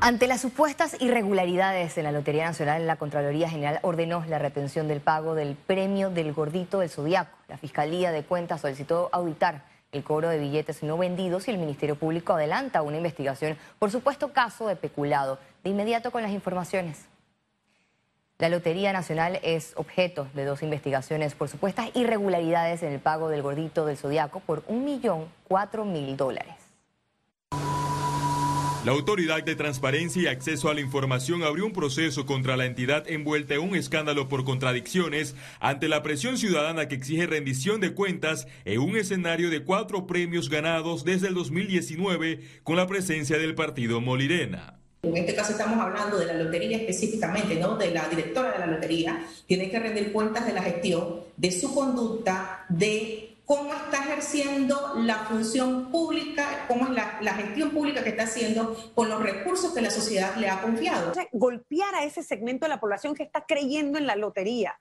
Ante las supuestas irregularidades en la Lotería Nacional, la Contraloría General ordenó la retención del pago del premio del gordito del Zodiaco. La Fiscalía de Cuentas solicitó auditar el cobro de billetes no vendidos y el Ministerio Público adelanta una investigación por supuesto caso de peculado. De inmediato con las informaciones. La Lotería Nacional es objeto de dos investigaciones por supuestas irregularidades en el pago del gordito del Zodiaco por un millón cuatro mil dólares. La Autoridad de Transparencia y Acceso a la Información abrió un proceso contra la entidad envuelta en un escándalo por contradicciones ante la presión ciudadana que exige rendición de cuentas en un escenario de cuatro premios ganados desde el 2019 con la presencia del partido Molirena. En este caso estamos hablando de la lotería específicamente, ¿no? De la directora de la lotería. Tiene que rendir cuentas de la gestión, de su conducta, de cómo está ejerciendo la función pública, cómo es la, gestión pública que está haciendo con los recursos que la sociedad le ha confiado. golpear a ese segmento de la población que está creyendo en la lotería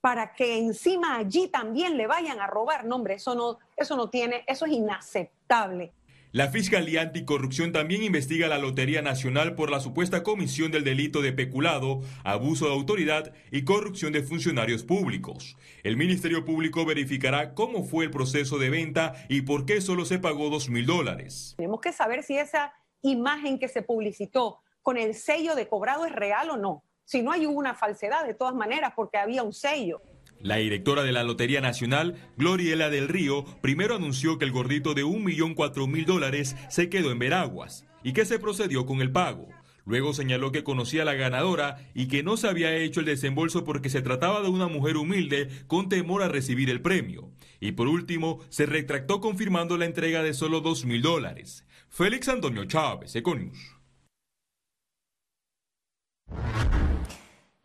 para que encima allí también le vayan a robar. No, hombre, eso no, eso no tiene, eso es inaceptable. La Fiscalía Anticorrupción también investiga la Lotería Nacional por la supuesta comisión del delito de peculado, abuso de autoridad y corrupción de funcionarios públicos. El Ministerio Público verificará cómo fue el proceso de venta y por qué solo se pagó dos mil dólares. Tenemos que saber si esa imagen que se publicitó con el sello de cobrado es real o no. Si no hay una falsedad de todas maneras porque había un sello. La directora de la Lotería Nacional, Gloriela del Río, primero anunció que el gordito de un millón cuatro mil dólares se quedó en Veraguas y que se procedió con el pago. Luego señaló que conocía a la ganadora y que no se había hecho el desembolso porque se trataba de una mujer humilde con temor a recibir el premio. Y por último, se retractó confirmando la entrega de solo dos mil dólares. Félix Antonio Chávez, Econius.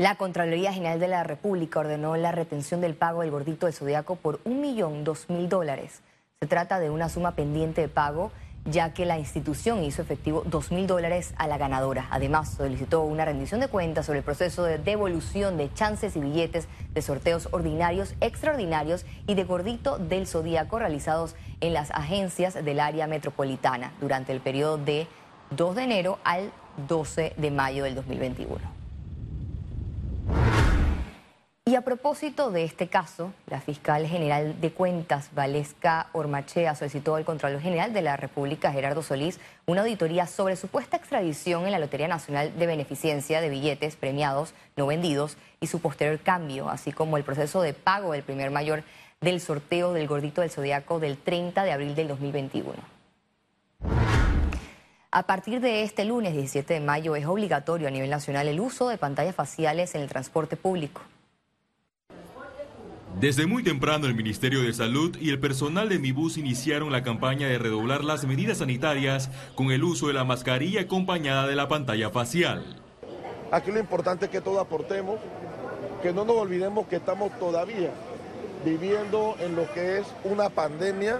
La Contraloría General de la República ordenó la retención del pago del gordito de Zodiaco por un millón dos mil dólares. Se trata de una suma pendiente de pago, ya que la institución hizo efectivo dos mil dólares a la ganadora. Además, solicitó una rendición de cuentas sobre el proceso de devolución de chances y billetes de sorteos ordinarios, extraordinarios y de gordito del Zodíaco realizados en las agencias del área metropolitana durante el periodo de 2 de enero al 12 de mayo del 2021. Y a propósito de este caso, la fiscal general de cuentas, Valesca Ormachea, solicitó al Contralor General de la República, Gerardo Solís, una auditoría sobre supuesta extradición en la Lotería Nacional de Beneficencia de billetes premiados no vendidos y su posterior cambio, así como el proceso de pago del primer mayor del sorteo del gordito del zodiaco del 30 de abril del 2021. A partir de este lunes 17 de mayo es obligatorio a nivel nacional el uso de pantallas faciales en el transporte público. Desde muy temprano el Ministerio de Salud y el personal de Mi Bus iniciaron la campaña de redoblar las medidas sanitarias con el uso de la mascarilla acompañada de la pantalla facial. Aquí lo importante es que todos aportemos, que no nos olvidemos que estamos todavía viviendo en lo que es una pandemia,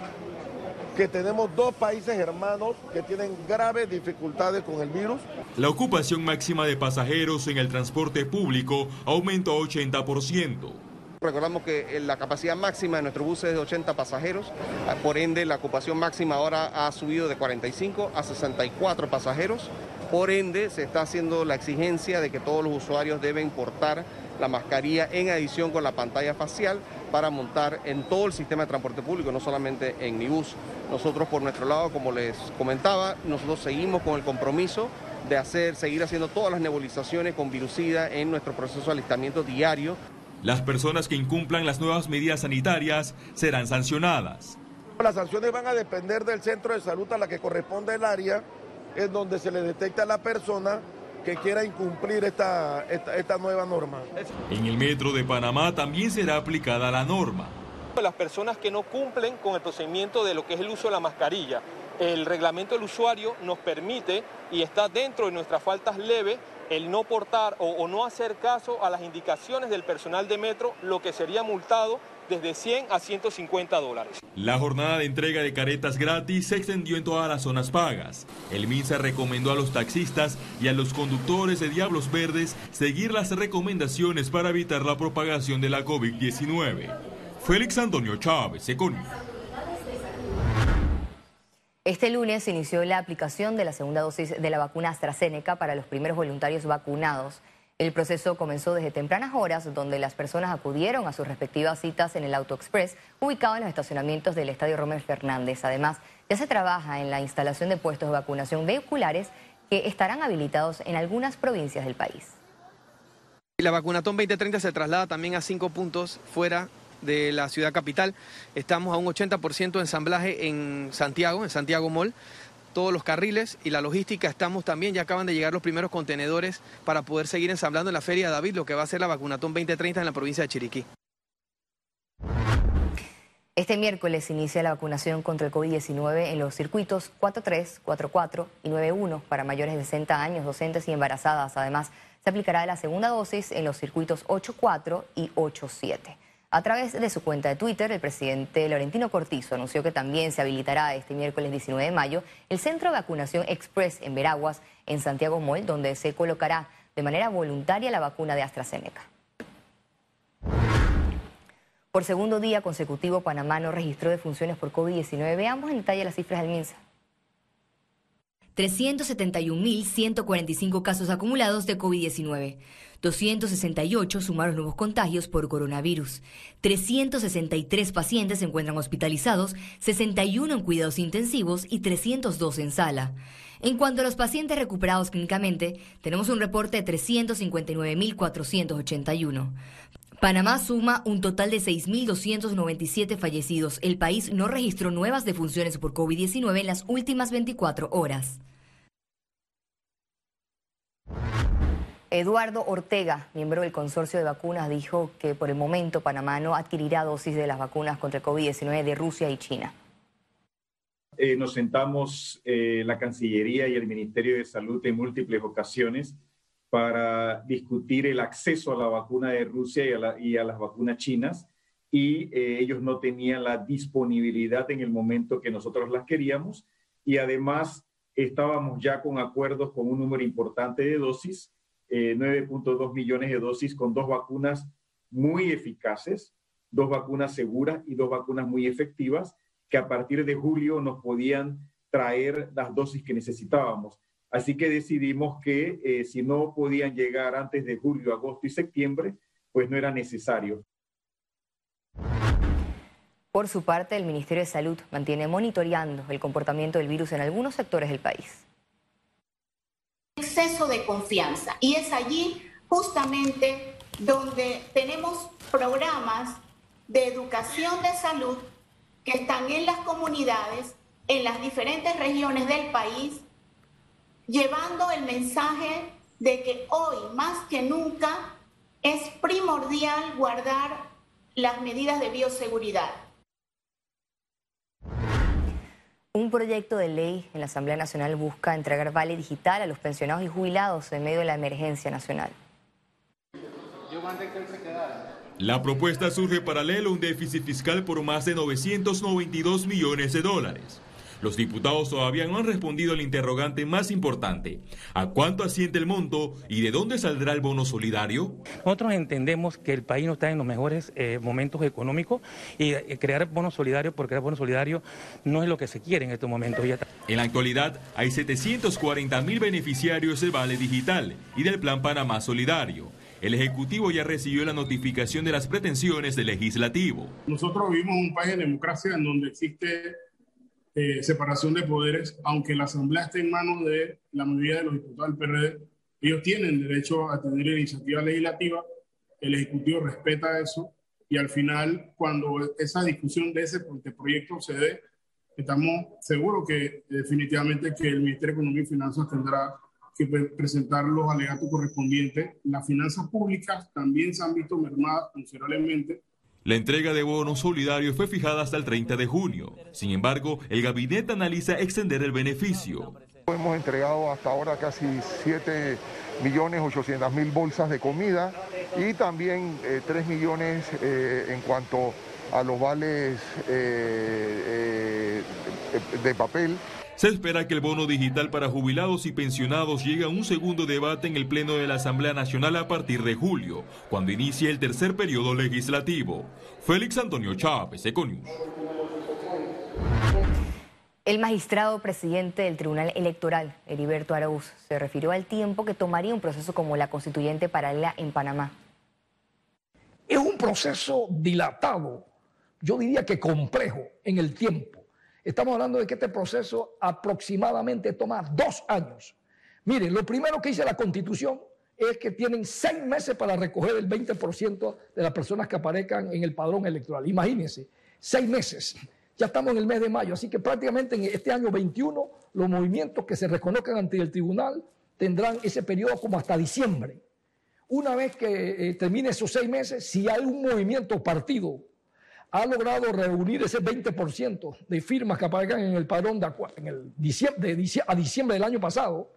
que tenemos dos países hermanos que tienen graves dificultades con el virus. La ocupación máxima de pasajeros en el transporte público aumentó 80%. Recordamos que la capacidad máxima de nuestro bus es de 80 pasajeros, ah, por ende la ocupación máxima ahora ha subido de 45 a 64 pasajeros, por ende se está haciendo la exigencia de que todos los usuarios deben portar la mascarilla en adición con la pantalla facial para montar en todo el sistema de transporte público, no solamente en mi bus. Nosotros por nuestro lado, como les comentaba, nosotros seguimos con el compromiso de hacer, seguir haciendo todas las nebulizaciones con virucida en nuestro proceso de alistamiento diario. Las personas que incumplan las nuevas medidas sanitarias serán sancionadas. Las sanciones van a depender del centro de salud a la que corresponde el área, en donde se le detecta a la persona que quiera incumplir esta, esta, nueva norma. En el metro de Panamá también será aplicada la norma. Las personas que no cumplen con el procedimiento de lo que es el uso de la mascarilla, el reglamento del usuario nos permite y está dentro de nuestras faltas leves el no portar o, no hacer caso a las indicaciones del personal de metro, lo que sería multado desde 100 a 150 dólares. La jornada de entrega de caretas gratis se extendió en todas las zonas pagas. El MINSA recomendó a los taxistas y a los conductores de Diablos Verdes seguir las recomendaciones para evitar la propagación de la COVID-19. Félix Antonio Chávez, Econ. Este lunes se inició la aplicación de la segunda dosis de la vacuna AstraZeneca para los primeros voluntarios vacunados. El proceso comenzó desde tempranas horas, donde las personas acudieron a sus respectivas citas en el Auto Express, ubicado en los estacionamientos del Estadio Romero Fernández. Además, ya se trabaja en la instalación de puestos de vacunación vehiculares que estarán habilitados en algunas provincias del país. La vacunatón 2030 se traslada también a cinco puntos fuera de la ciudad capital. Estamos a un 80% de ensamblaje en Santiago, en Santiago Mall. Todos los carriles y la logística estamos también, ya acaban de llegar los primeros contenedores para poder seguir ensamblando en la Feria David, lo que va a ser la vacunatón 2030 en la provincia de Chiriquí. Este miércoles inicia la vacunación contra el COVID-19 en los circuitos 43, 44 y 91 para mayores de 60 años, docentes y embarazadas. Además, se aplicará la segunda dosis en los circuitos 84 y 87. A través de su cuenta de Twitter, el presidente Laurentino Cortizo anunció que también se habilitará este miércoles 19 de mayo el centro de vacunación Express en Veraguas, en Santiago Mall, donde se colocará de manera voluntaria la vacuna de AstraZeneca. Por segundo día consecutivo, Panamá no registró defunciones por COVID-19. Veamos en detalle las cifras del MINSA. 371.145 casos acumulados de COVID-19. 268 sumaron nuevos contagios por coronavirus. 363 pacientes se encuentran hospitalizados, 61 en cuidados intensivos y 302 en sala. En cuanto a los pacientes recuperados clínicamente, tenemos un reporte de 359.481. Panamá suma un total de 6.297 fallecidos. El país no registró nuevas defunciones por COVID-19 en las últimas 24 horas. Eduardo Ortega, miembro del consorcio de vacunas, dijo que por el momento Panamá no adquirirá dosis de las vacunas contra el COVID-19 de Rusia y China. Eh, nos sentamos eh, la Cancillería y el Ministerio de Salud en múltiples ocasiones para discutir el acceso a la vacuna de Rusia y a, las vacunas chinas y eh, ellos no tenían la disponibilidad en el momento que nosotros las queríamos y además estábamos ya con acuerdos con un número importante de dosis, 9.2 eh, millones de dosis con dos vacunas muy eficaces, dos vacunas seguras y dos vacunas muy efectivas que a partir de julio nos podían traer las dosis que necesitábamos. Así que decidimos que eh, si no podían llegar antes de julio, agosto y septiembre, pues no era necesario. Por su parte, el Ministerio de Salud mantiene monitoreando el comportamiento del virus en algunos sectores del país. Exceso de confianza. Y es allí justamente donde tenemos programas de educación de salud que están en las comunidades, en las diferentes regiones del país, llevando el mensaje de que hoy más que nunca es primordial guardar las medidas de bioseguridad. Un proyecto de ley en la Asamblea Nacional busca entregar vale digital a los pensionados y jubilados en medio de la emergencia nacional. La propuesta surge paralelo a un déficit fiscal por más de 992 millones de dólares. Los diputados todavía no han respondido al interrogante más importante. ¿A cuánto asciende el monto y de dónde saldrá el bono solidario? Nosotros entendemos que el país no está en los mejores eh, momentos económicos y eh, crear bono solidario por crear bono solidario no es lo que se quiere en estos momentos. En la actualidad hay 740 mil beneficiarios del Vale Digital y del Plan Panamá Solidario. El Ejecutivo ya recibió la notificación de las pretensiones del Legislativo. Nosotros vivimos en un país de democracia en donde existe eh, separación de poderes, aunque la Asamblea esté en manos de la mayoría de los diputados del PRD, ellos tienen derecho a tener iniciativa legislativa, el Ejecutivo respeta eso y al final cuando esa discusión de ese proyecto se dé, estamos seguros que definitivamente que el Ministerio de Economía y Finanzas tendrá que presentar los alegatos correspondientes. Las finanzas públicas también se han visto mermadas considerablemente la entrega de bonos solidarios fue fijada hasta el 30 de junio. Sin embargo, el gabinete analiza extender el beneficio. Hemos entregado hasta ahora casi 7 millones 800 mil bolsas de comida y también 3 eh, millones eh, en cuanto a los vales eh, de papel. Se espera que el bono digital para jubilados y pensionados llegue a un segundo debate en el Pleno de la Asamblea Nacional a partir de julio, cuando inicie el tercer periodo legislativo. Félix Antonio Chávez, Econius. El magistrado presidente del Tribunal Electoral, Heriberto Arauz, se refirió al tiempo que tomaría un proceso como la constituyente paralela en Panamá. Es un proceso dilatado, yo diría que complejo en el tiempo. Estamos hablando de que este proceso aproximadamente toma dos años. Miren, lo primero que dice la Constitución es que tienen seis meses para recoger el 20% de las personas que aparezcan en el padrón electoral. Imagínense, seis meses. Ya estamos en el mes de mayo, así que prácticamente en este año 21 los movimientos que se reconozcan ante el tribunal tendrán ese periodo como hasta diciembre. Una vez que eh, termine esos seis meses, si hay un movimiento partido ha logrado reunir ese 20% de firmas que aparezcan en el padrón de, en el diciembre, a diciembre del año pasado,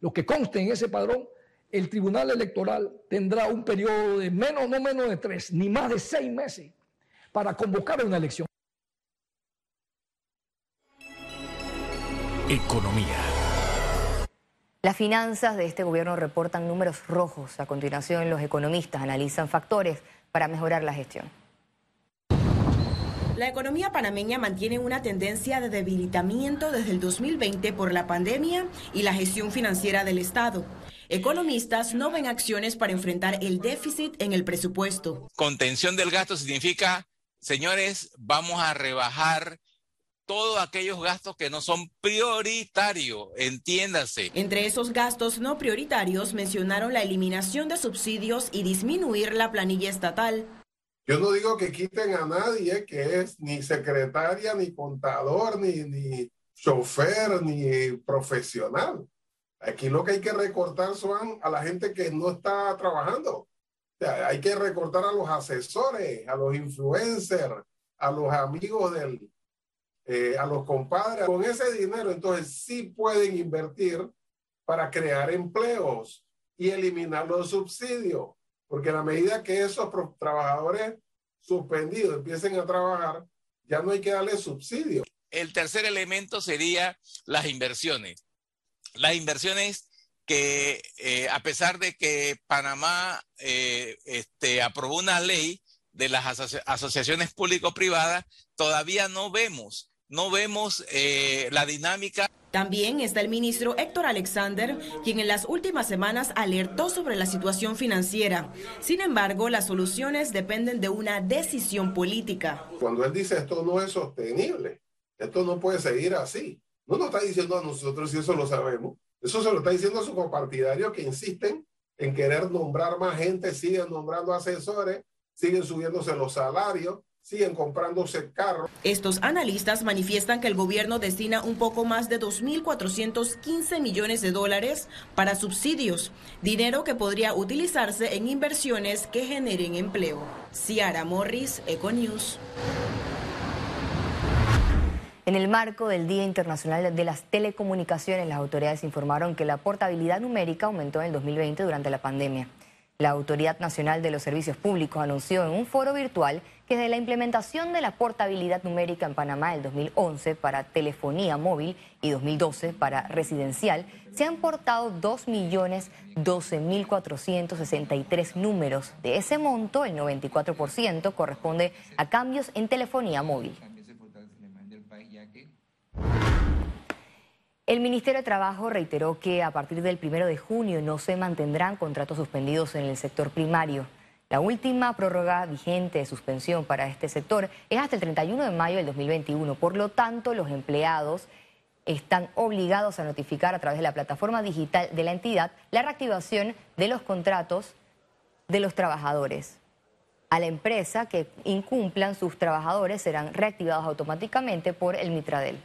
lo que conste en ese padrón, el Tribunal Electoral tendrá un periodo de menos, no menos de tres, ni más de seis meses para convocar una elección. Economía. Las finanzas de este gobierno reportan números rojos. A continuación, los economistas analizan factores para mejorar la gestión. La economía panameña mantiene una tendencia de debilitamiento desde el 2020 por la pandemia y la gestión financiera del Estado. Economistas no ven acciones para enfrentar el déficit en el presupuesto. Contención del gasto significa, señores, vamos a rebajar todos aquellos gastos que no son prioritarios, entiéndase. Entre esos gastos no prioritarios mencionaron la eliminación de subsidios y disminuir la planilla estatal. Yo no digo que quiten a nadie que es ni secretaria, ni contador, ni, ni chofer, ni profesional. Aquí lo que hay que recortar son a la gente que no está trabajando. O sea, hay que recortar a los asesores, a los influencers, a los amigos del, eh, a los compadres. Con ese dinero, entonces sí pueden invertir para crear empleos y eliminar los subsidios. Porque a la medida que esos trabajadores suspendidos empiecen a trabajar, ya no hay que darle subsidio. El tercer elemento sería las inversiones. Las inversiones que eh, a pesar de que Panamá eh, este, aprobó una ley de las asociaciones público-privadas, todavía no vemos, no vemos eh, la dinámica. También está el ministro Héctor Alexander, quien en las últimas semanas alertó sobre la situación financiera. Sin embargo, las soluciones dependen de una decisión política. Cuando él dice esto no es sostenible, esto no puede seguir así, no nos está diciendo a nosotros y eso lo sabemos. Eso se lo está diciendo a sus compartidarios que insisten en querer nombrar más gente, siguen nombrando asesores, siguen subiéndose los salarios, siguen comprándose carros. Estos analistas manifiestan que el gobierno destina un poco más de 2.415 millones de dólares para subsidios, dinero que podría utilizarse en inversiones que generen empleo. Ciara Morris, Econews. En el marco del Día Internacional de las Telecomunicaciones, las autoridades informaron que la portabilidad numérica aumentó en el 2020 durante la pandemia. La Autoridad Nacional de los Servicios Públicos anunció en un foro virtual que desde la implementación de la portabilidad numérica en Panamá el 2011 para telefonía móvil y 2012 para residencial, se han portado 2.012.463 números. De ese monto, el 94% corresponde a cambios en telefonía móvil. El Ministerio de Trabajo reiteró que a partir del primero de junio no se mantendrán contratos suspendidos en el sector primario. La última prórroga vigente de suspensión para este sector es hasta el 31 de mayo del 2021. Por lo tanto, los empleados están obligados a notificar a través de la plataforma digital de la entidad la reactivación de los contratos de los trabajadores. A la empresa que incumplan sus trabajadores serán reactivados automáticamente por el Mitradel.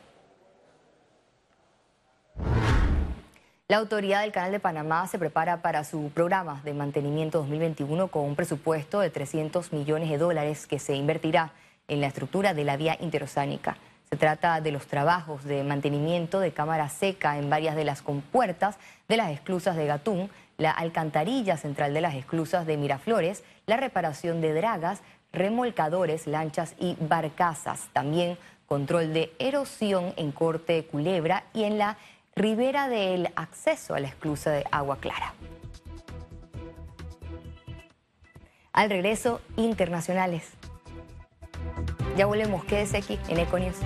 La autoridad del Canal de Panamá se prepara para su programa de mantenimiento 2021 con un presupuesto de 300 millones de dólares que se invertirá en la estructura de la vía interoceánica. Se trata de los trabajos de mantenimiento de cámara seca en varias de las compuertas de las esclusas de Gatún, la alcantarilla central de las esclusas de Miraflores, la reparación de dragas, remolcadores, lanchas y barcazas. También control de erosión en Corte Culebra y en la ribera del acceso a la esclusa de Agua Clara. Al regreso, internacionales. Ya volvemos, quédese aquí en Econius.